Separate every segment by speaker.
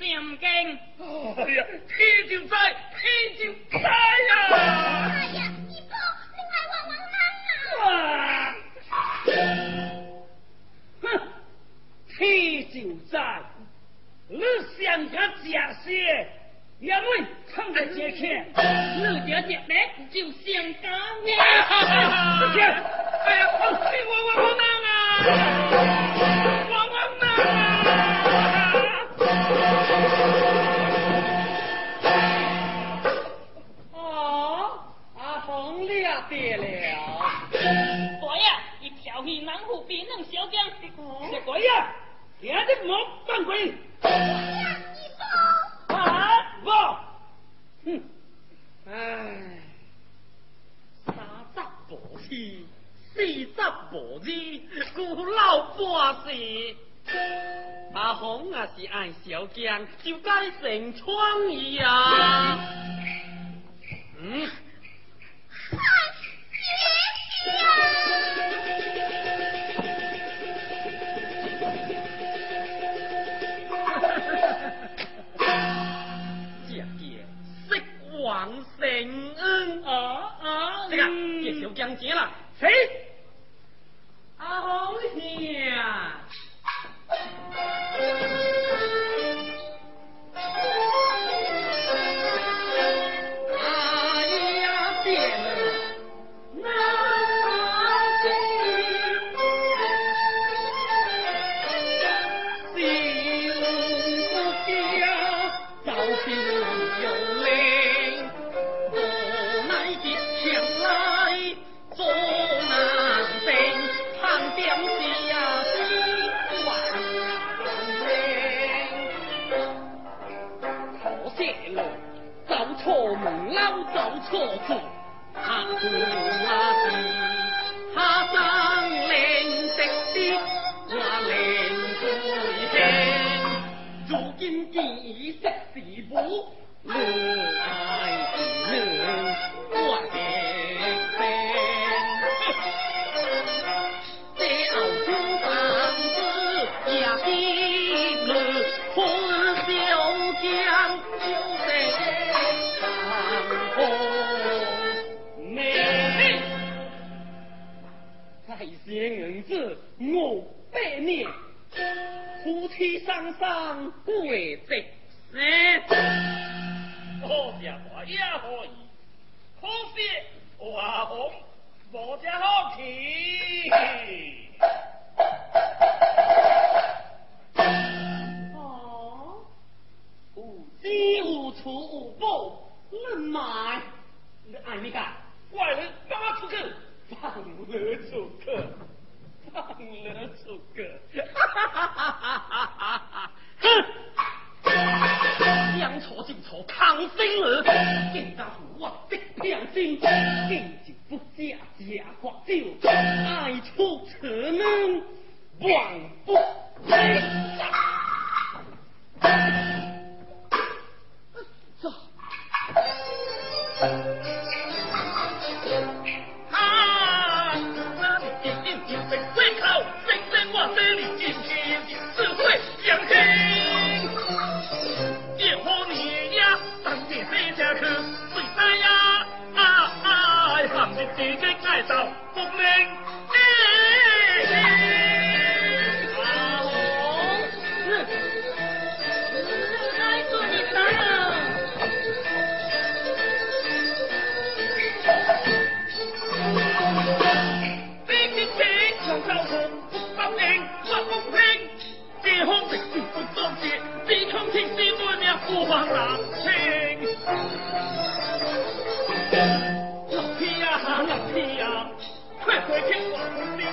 Speaker 1: 算你唔正唔惊，
Speaker 2: 哎呀，天就在，天就在呀！
Speaker 3: 哎呀，二哥，你快话我
Speaker 2: 啊！哼，天就在，你想个假些，因为趁着这天，
Speaker 1: 你这姐妹就想干我。
Speaker 2: 哎呀，我我我我难啊！
Speaker 1: 小江，
Speaker 2: 是大爷，今日莫犯规。啊，不，哼，唉，三十步子，四十步子，古老百姓。阿红啊是爱小姜，就该成创意啊。嗯。姐王圣恩
Speaker 1: 啊啊！
Speaker 2: 这个叶小江姐了，谁？阿红兄。啊这里阴影阴影没口我这里阴天只会享清福我
Speaker 3: 呀真的回去睡觉呀
Speaker 4: 啊啊
Speaker 3: 啊含着金汤勺无名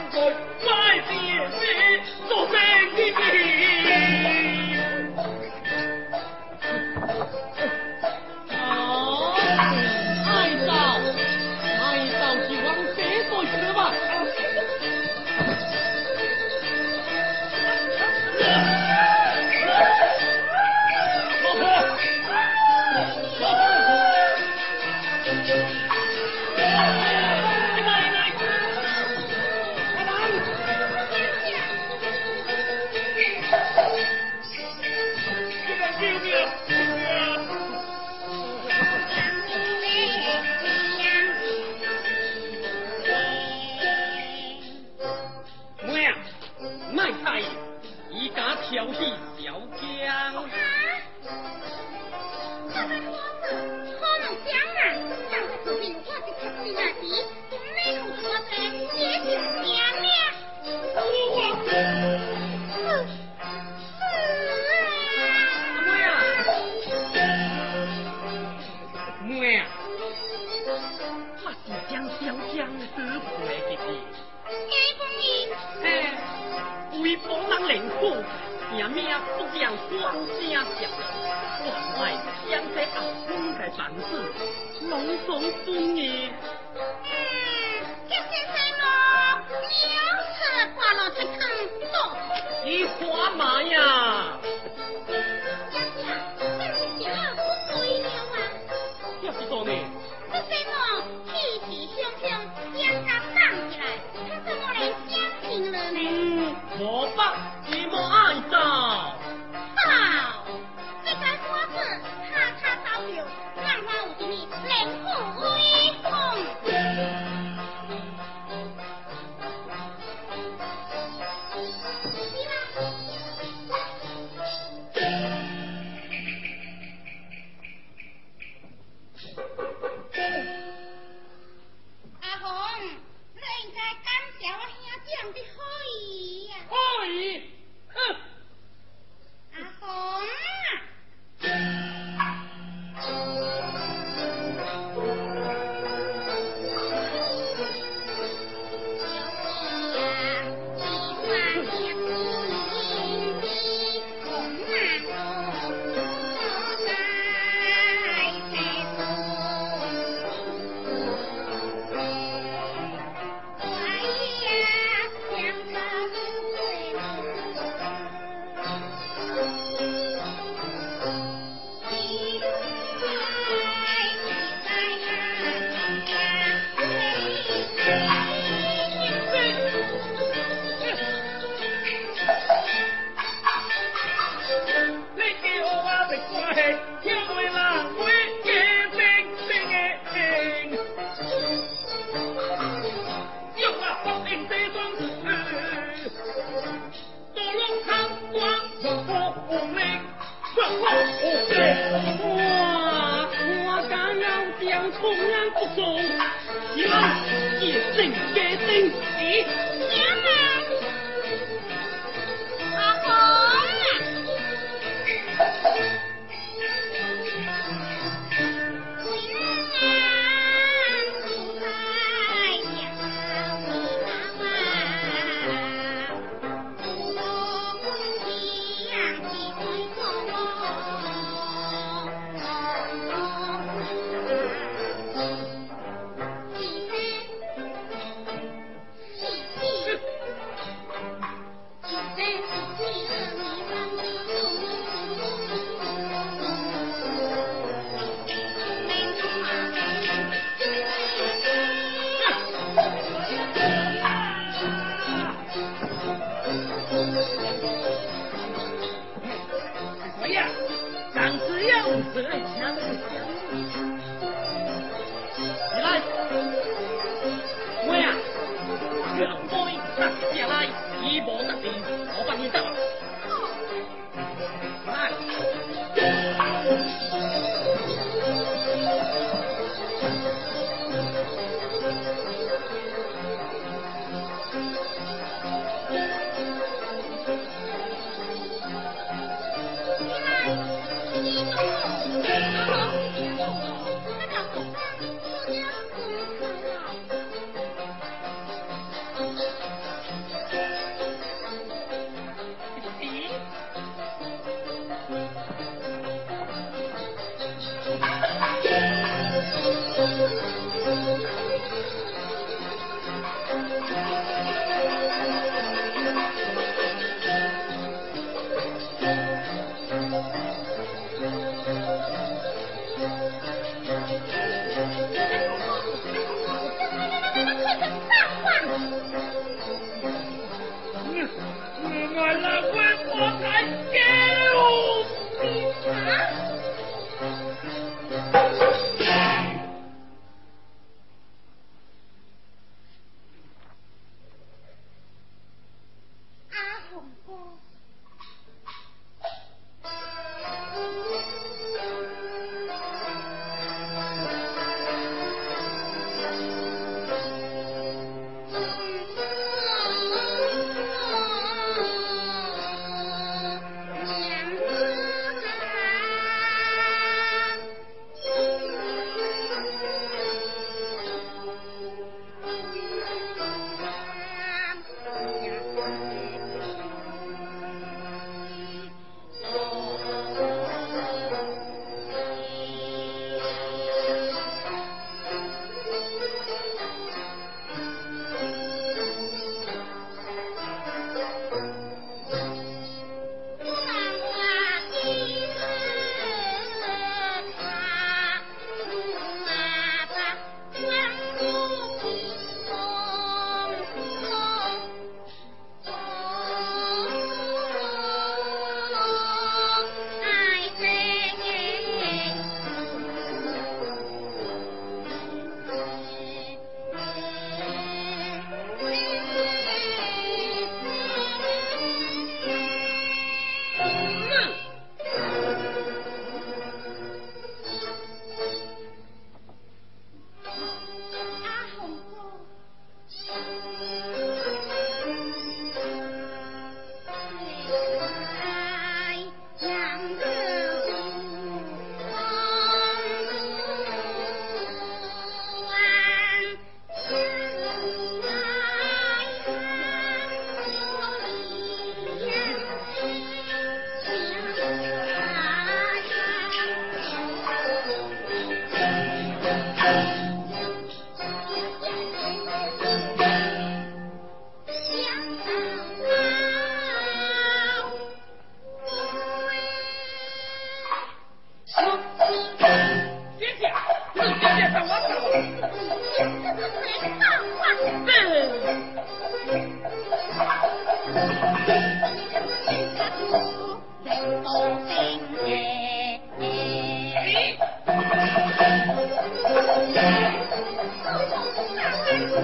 Speaker 3: 我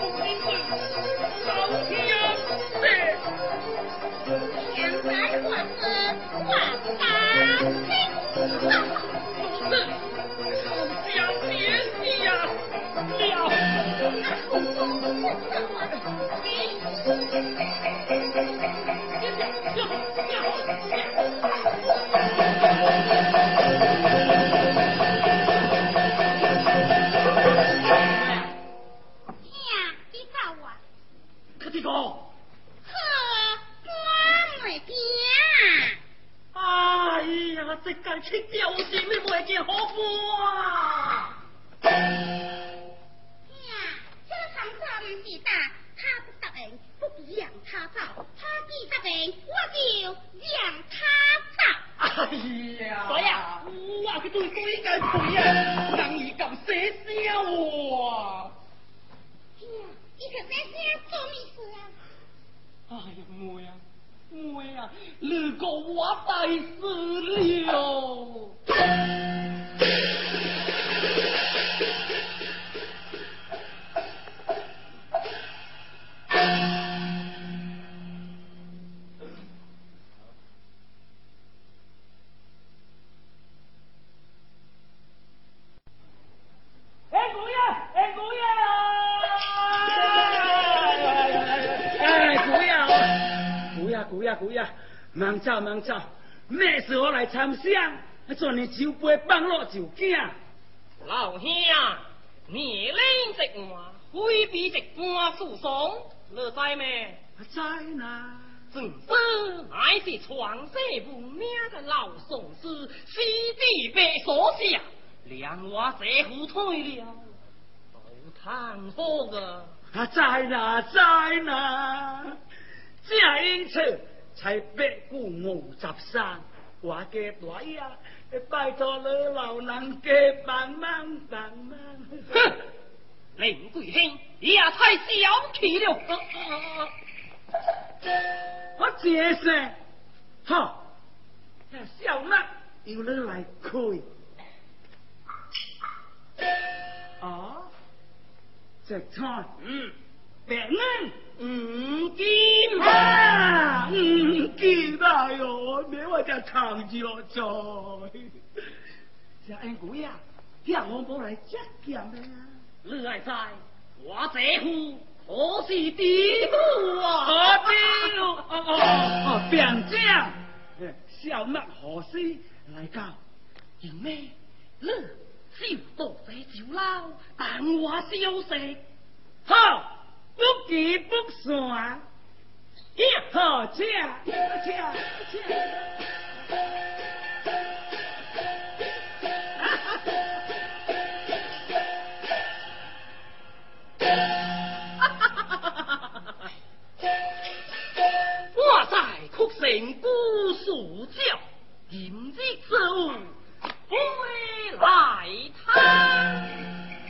Speaker 3: 不信，老天爷！现在我
Speaker 4: 是万能先生，
Speaker 3: 奴才，奴才，别死呀，如果我อ死
Speaker 4: 了。
Speaker 5: 忙走忙走，咩事我来参香？做你酒杯放落就惊。
Speaker 2: 老兄，你领直话，挥笔直官诉讼，你知咩？
Speaker 5: 知呐。
Speaker 2: 正是乃是传世无名的老宋师，西地被所下，两我这副退了，都叹好个。
Speaker 5: 啊，在呐，在呐，这因此。才八股五十三，我嘅大呀，拜托你老人家帮忙帮忙。
Speaker 2: 哼，林贵卿也太小气了。
Speaker 5: 我解释，哈，小麦由你来开。啊，这菜，嗯，别人。五金啊，五金啊哟，你我这唐叫做。这恩贵呀，叫我过来接见的呀。
Speaker 2: 你爱在，我这户可是地主啊。
Speaker 5: 何必哦哦哦，便这样。小麦何事来到？
Speaker 2: 因为你少多些酒捞，但我消息。
Speaker 5: 好。不给不算，一好吃，吃吃。
Speaker 2: 我在曲城古树教，今日之物归来探。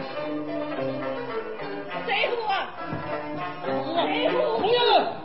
Speaker 2: 哼，
Speaker 3: 师傅啊，师傅，
Speaker 2: 不要了。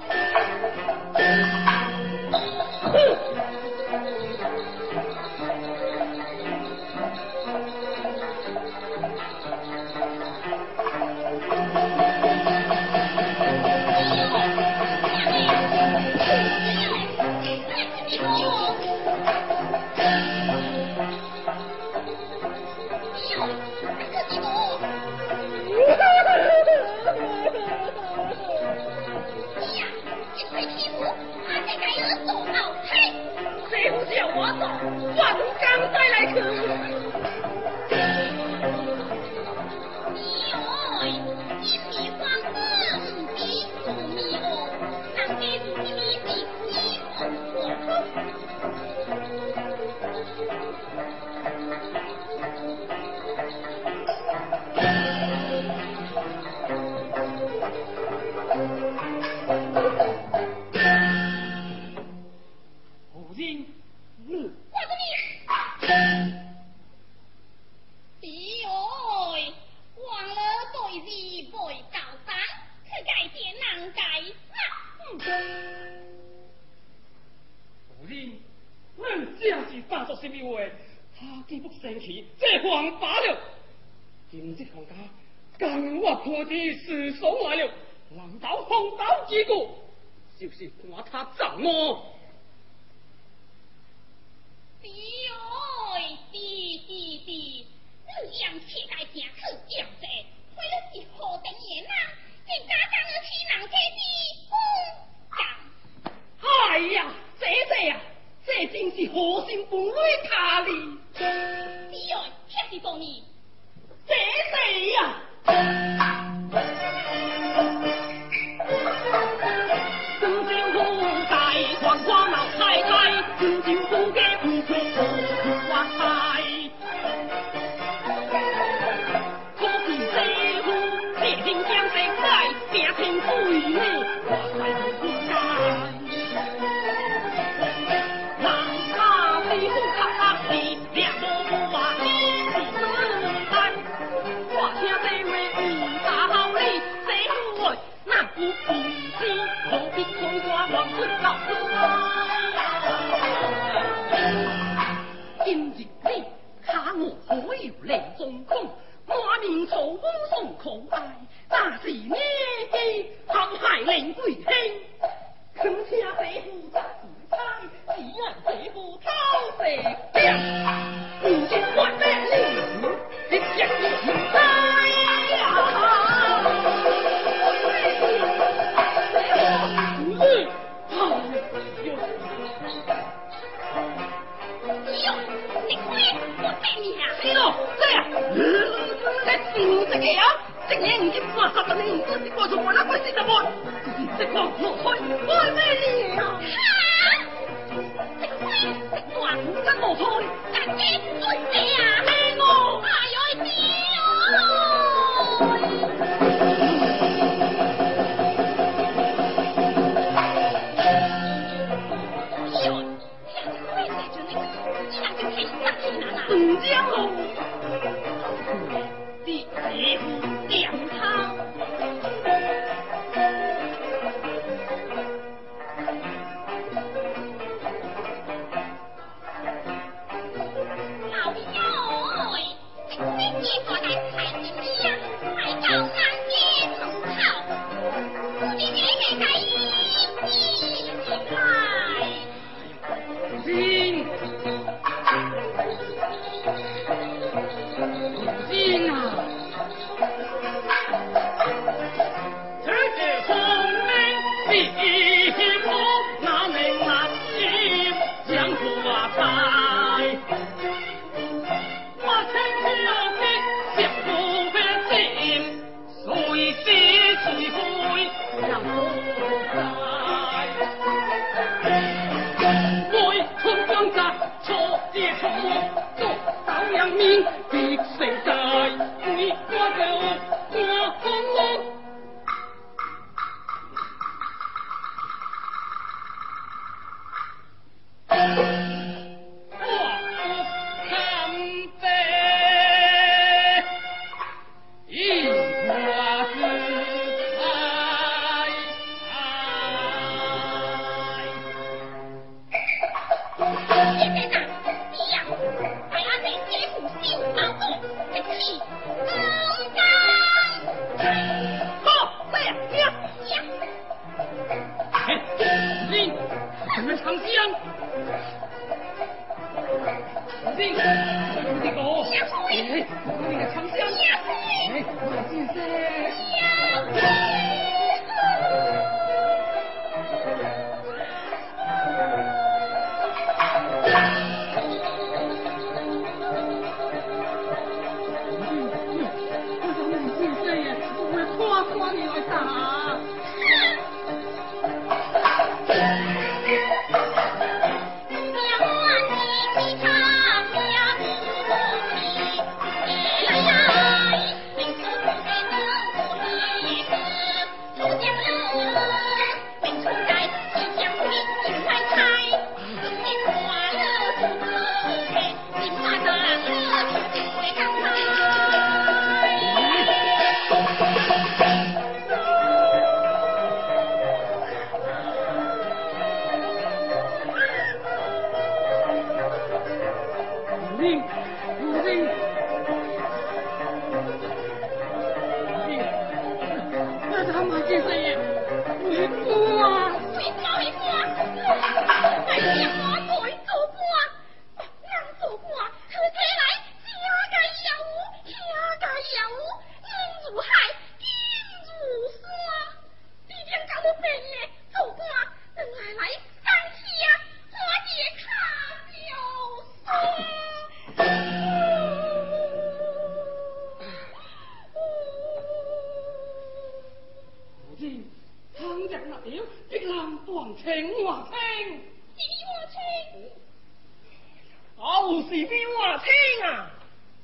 Speaker 3: 听啊，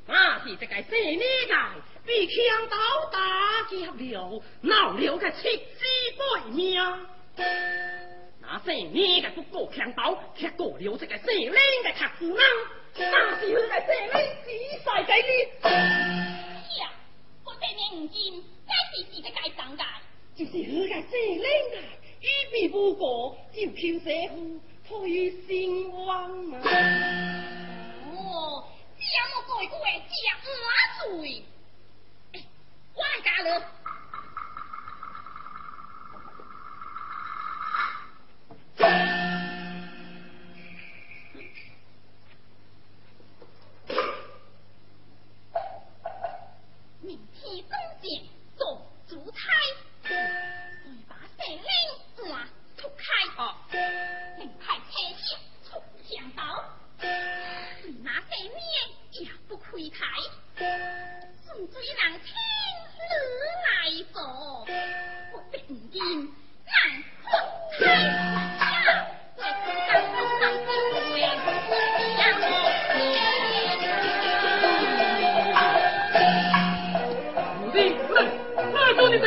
Speaker 3: 那是这个
Speaker 2: 细呢
Speaker 3: 个被强盗打劫了，闹了个七死八命。那
Speaker 2: 细呢个不过强盗吃过了这个细呢个豆腐脑，那是
Speaker 3: 这个细呢只晒鸡的。呀，我这年唔见，真是自家
Speaker 1: 想的，就是
Speaker 3: 这
Speaker 2: 个细呢个，一笔不过，就凭这副推心望啊。这么贵，贵，这么昂贵。哎，王家人，明天中间做主胎，再把山林瓜脱开。也不亏台，顺最难听来做，我必不难破开。呀，正。你的，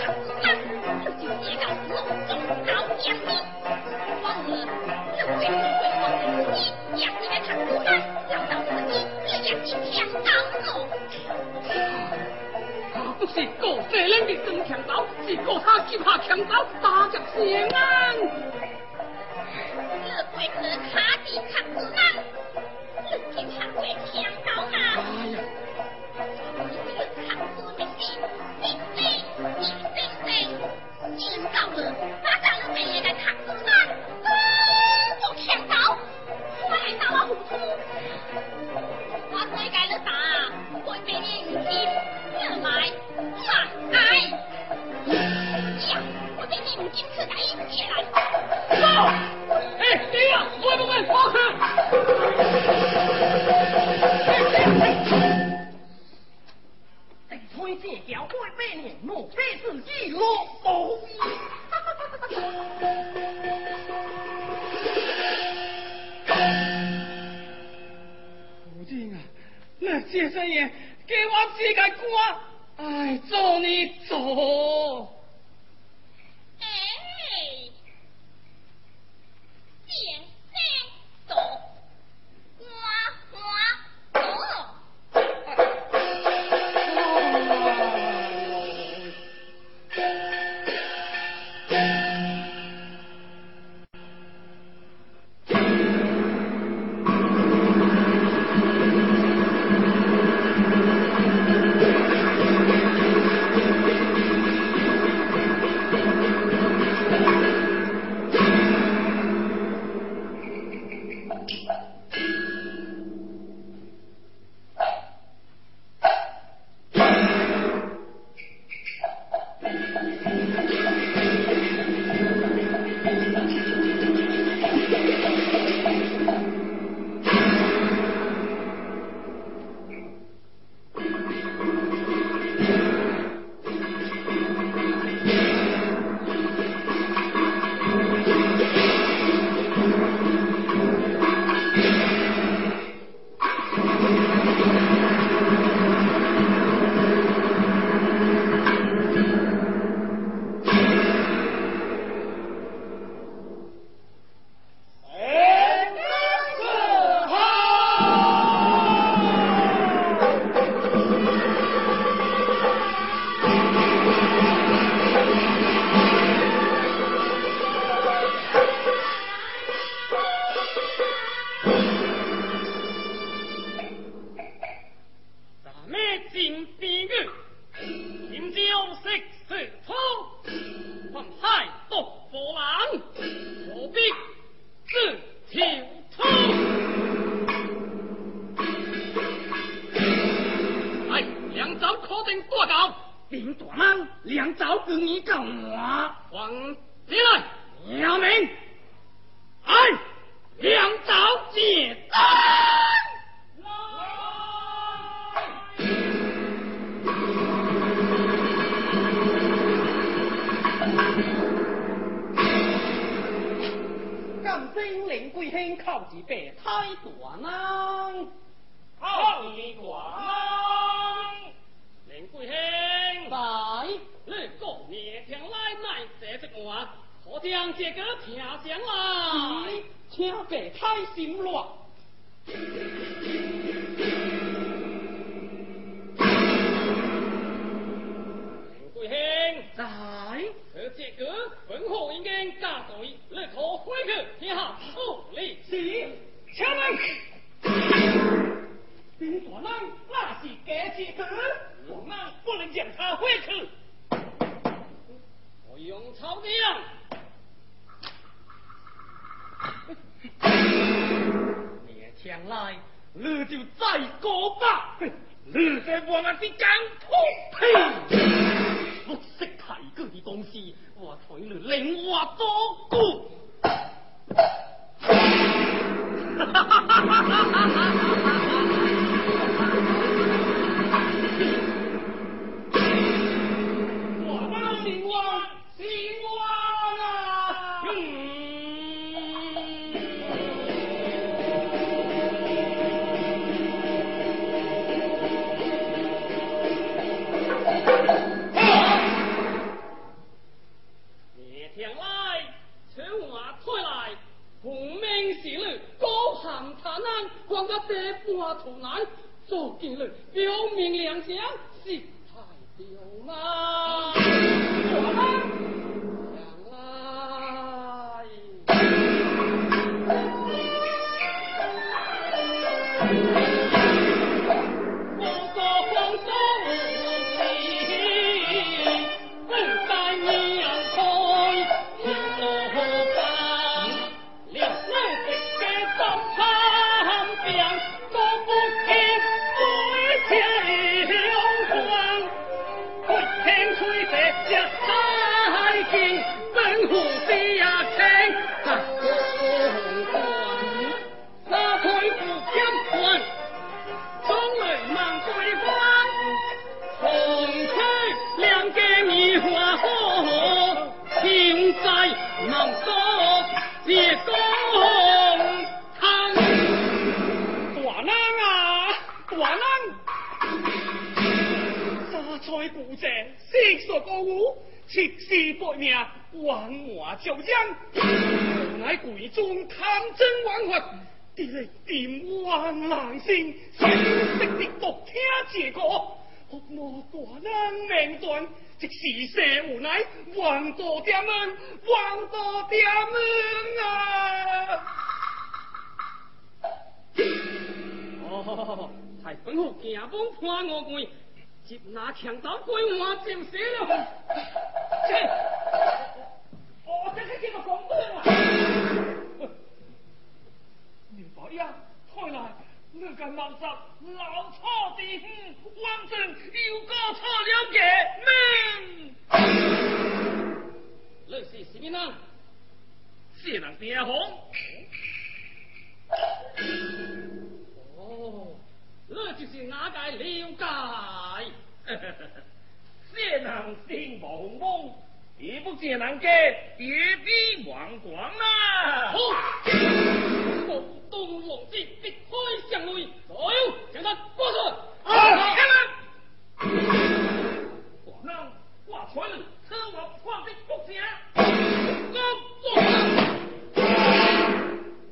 Speaker 2: 唱歌啦就是街道隆中少将王我会不会放你
Speaker 3: 让你要你
Speaker 1: 抢他不是个的。人强盗是个
Speaker 3: 他怕强盗
Speaker 1: 打我会他
Speaker 3: 的唱非自己乐谋也。
Speaker 2: 夫君啊，那先生爷给我
Speaker 3: 几个
Speaker 1: 官，哎，做你做。心，先识的独听这个，何莫大人命断，即是社无奈，王多点门，王多点门啊！哦，太吩咐行帮判我官。接拿强刀归我就死了。切！我这是怎么讲的啊？刘伯呀，快来！你个老贼，老错的很，王正又搞错了个门。你是什么人？谢人边红。哦。那就是哪个了解？谢人心茫茫，你不见难解，别逼王广啦、啊！好，东王子必开城内，来，将他挂出。好，开门。广浪挂船，车王放兵不下。刚坐上，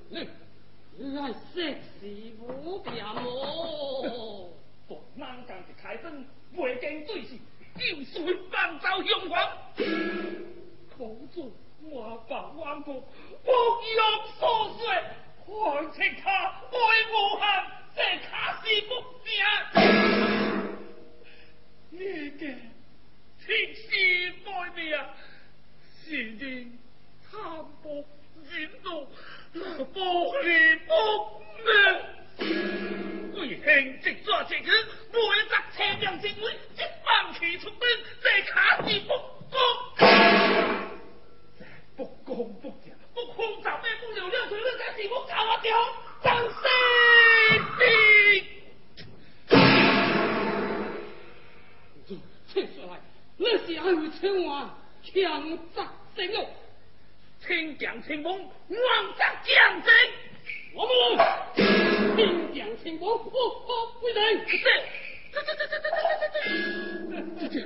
Speaker 1: 你你爱色死无边哦！广浪刚一开灯，未见对时，就随放走凶狂。保重我阿爸弯不用琐碎还请他爱我下这卡是不是啊你嘅天时爱你啊是你贪薄运动不离不命为兄直抓这个，每会车辆进门，一万弃出兵，这卡是不公。不公不义，不公早被不了了，谁在地府搞我掉？张生的，说来，那是要为亲王强杀神勇，亲将亲王，王杀将军。我们清将清风，不不归来。这这这这这这这这这这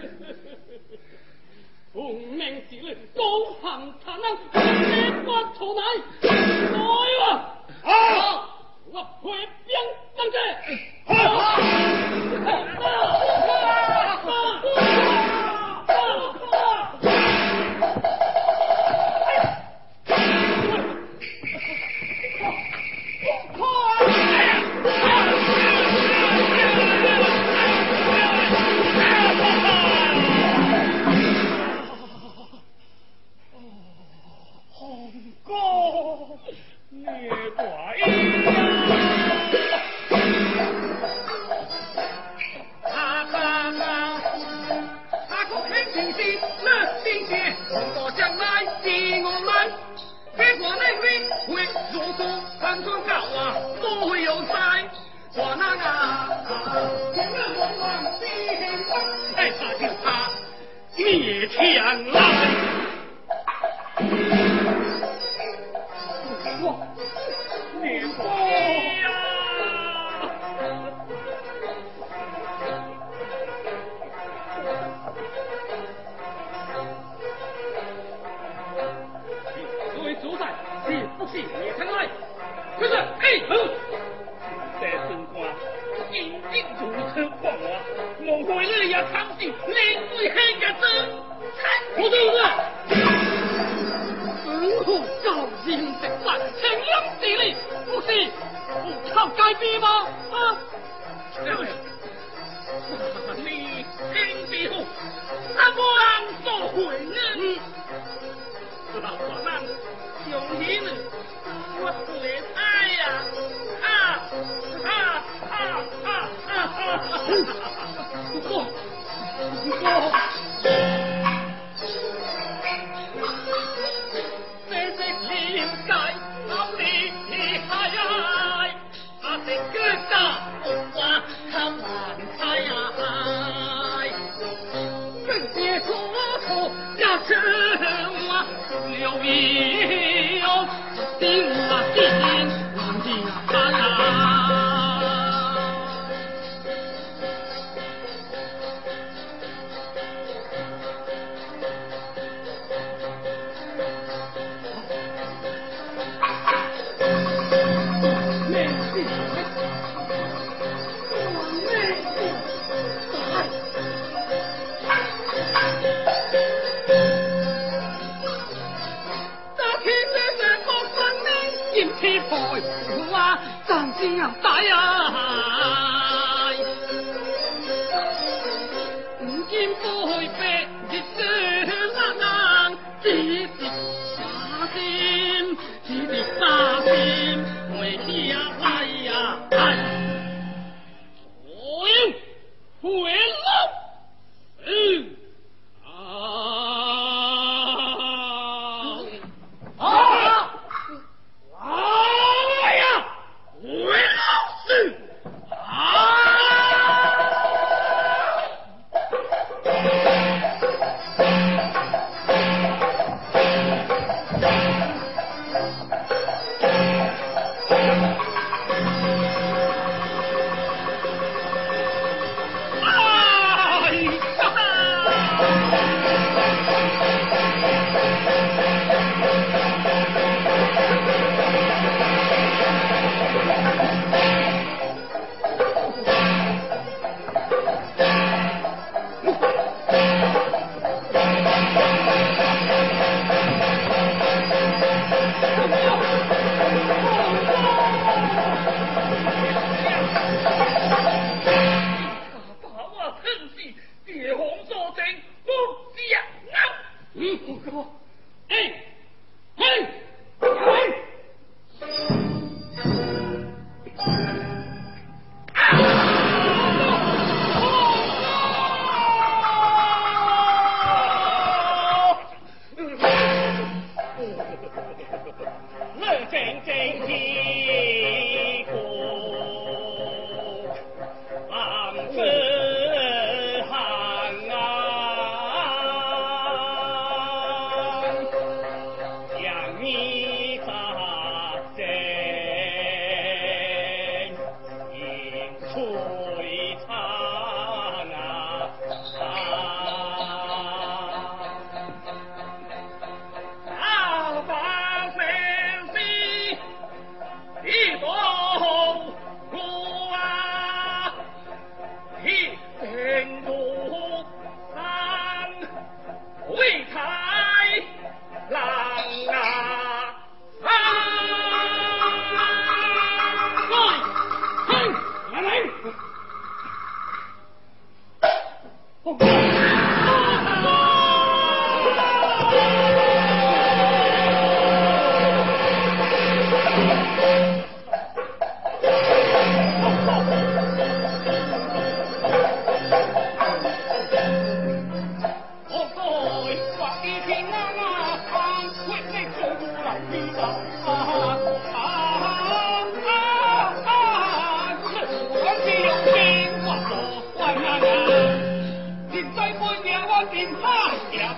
Speaker 1: 奉命之令，高行残能，铁骨出来，来啊！好，我会兵当者。好。
Speaker 6: 不
Speaker 3: 你管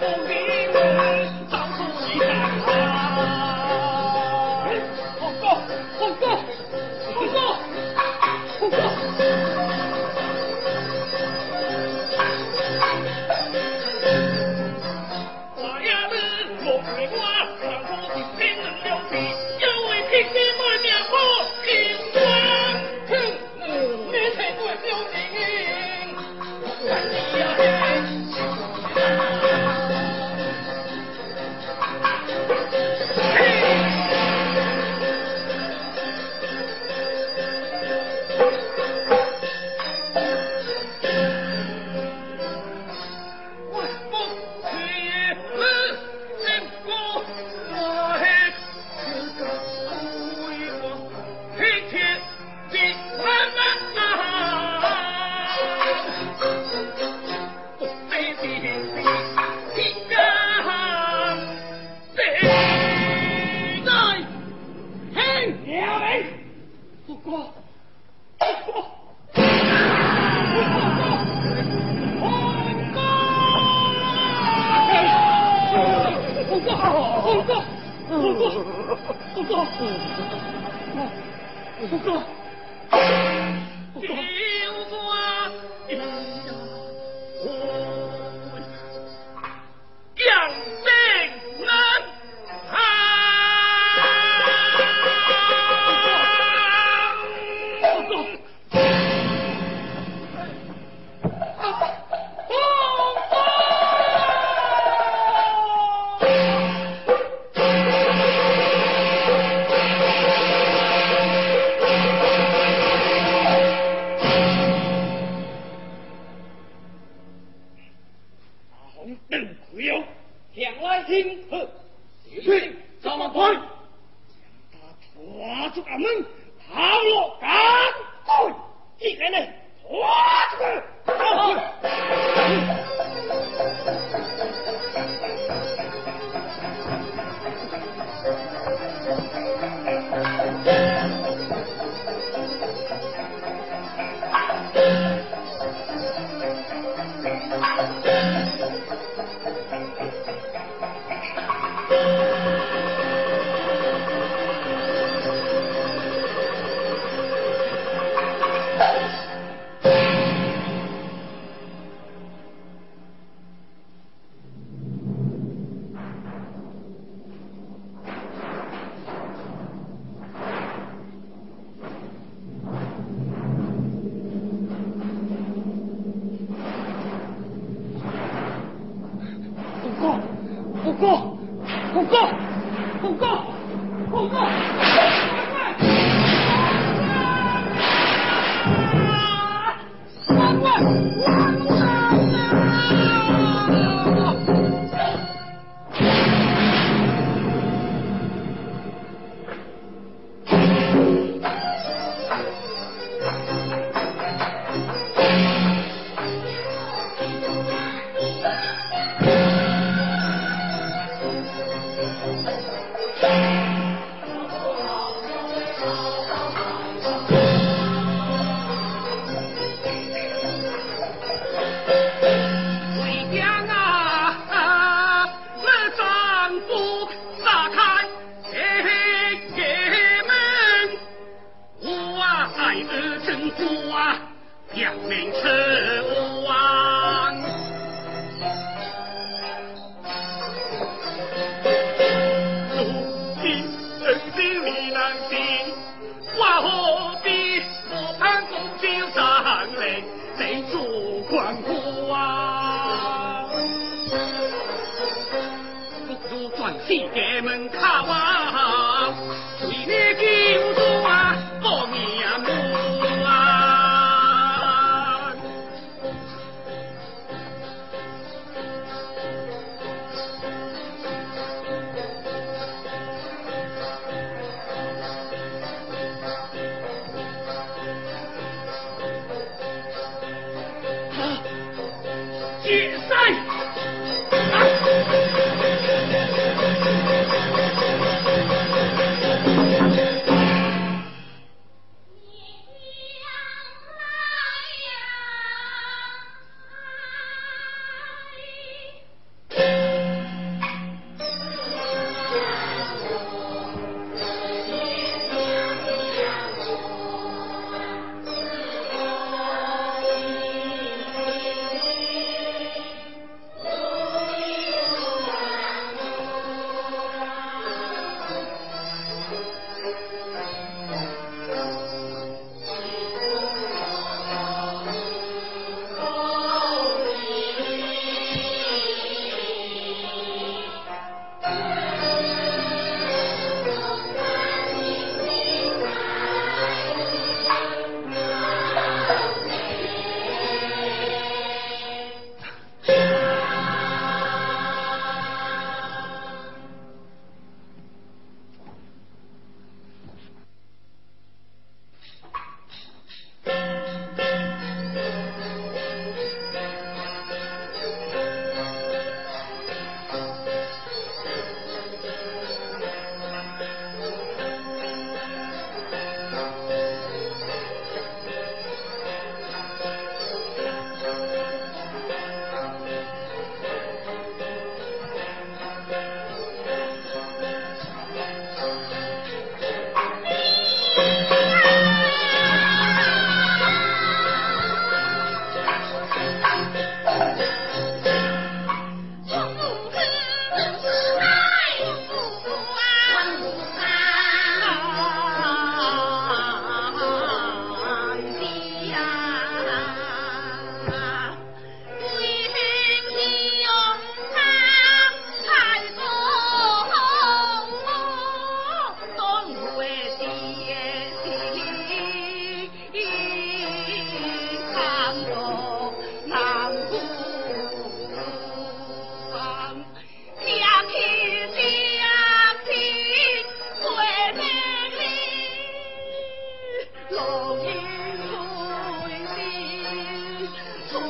Speaker 3: Happy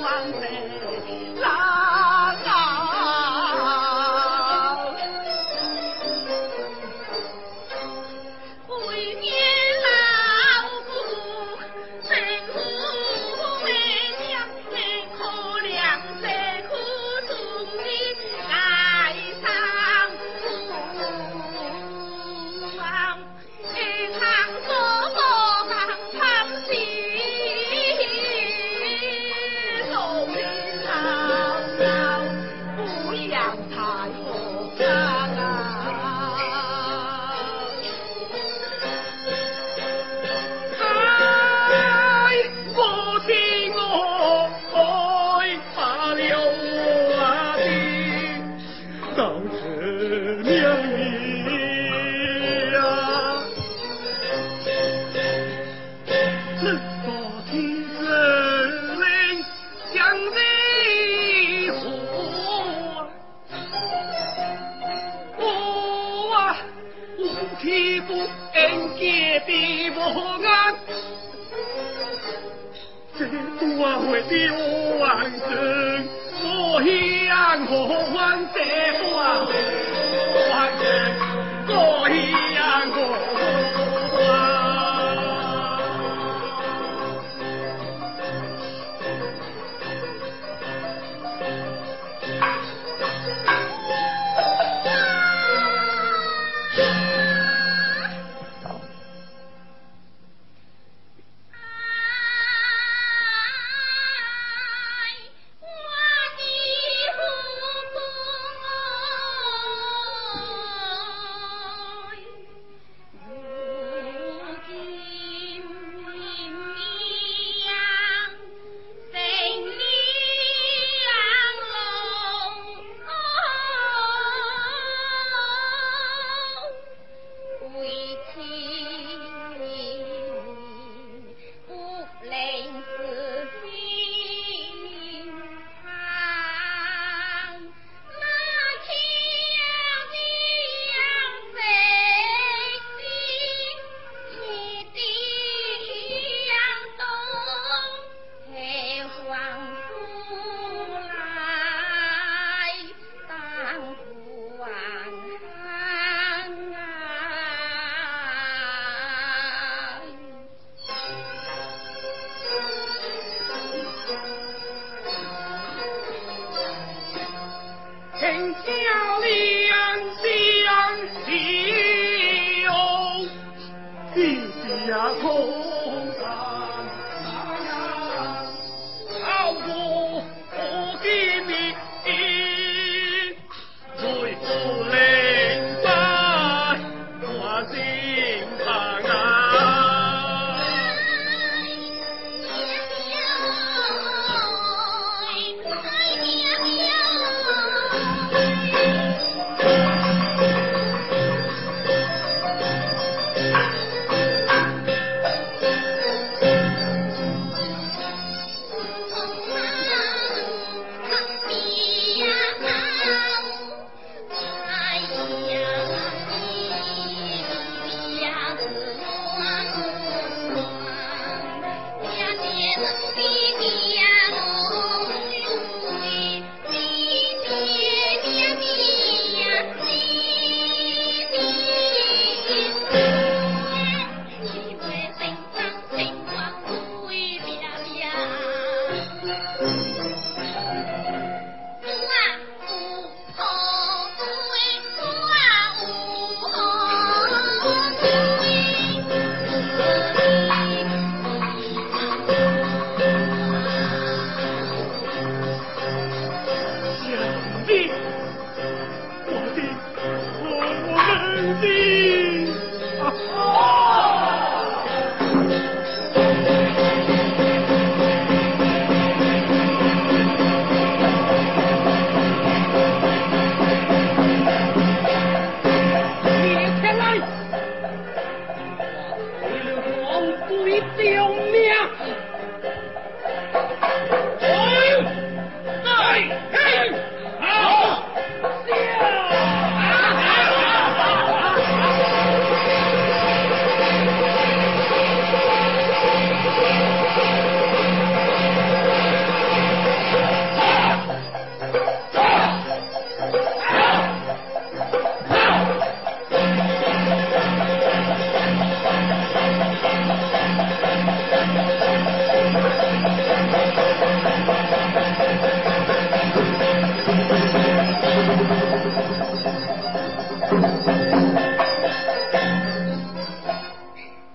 Speaker 3: mountain.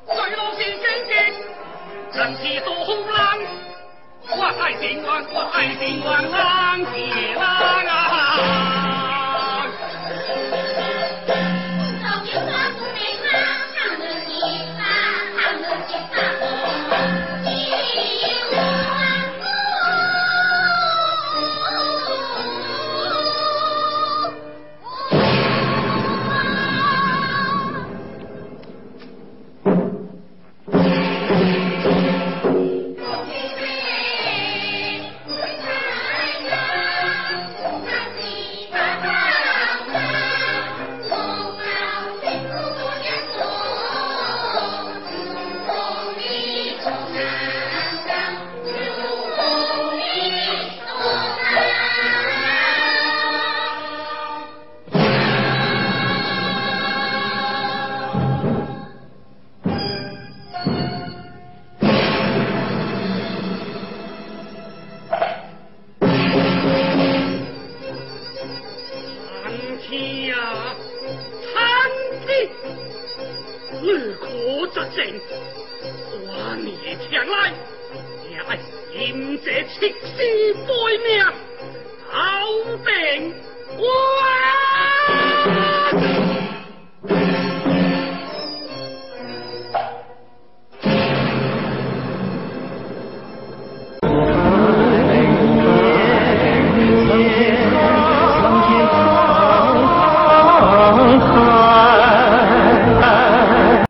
Speaker 1: 水闹是京剧，人是多寒冷，我爱平安，我爱平安，浪爷浪啊。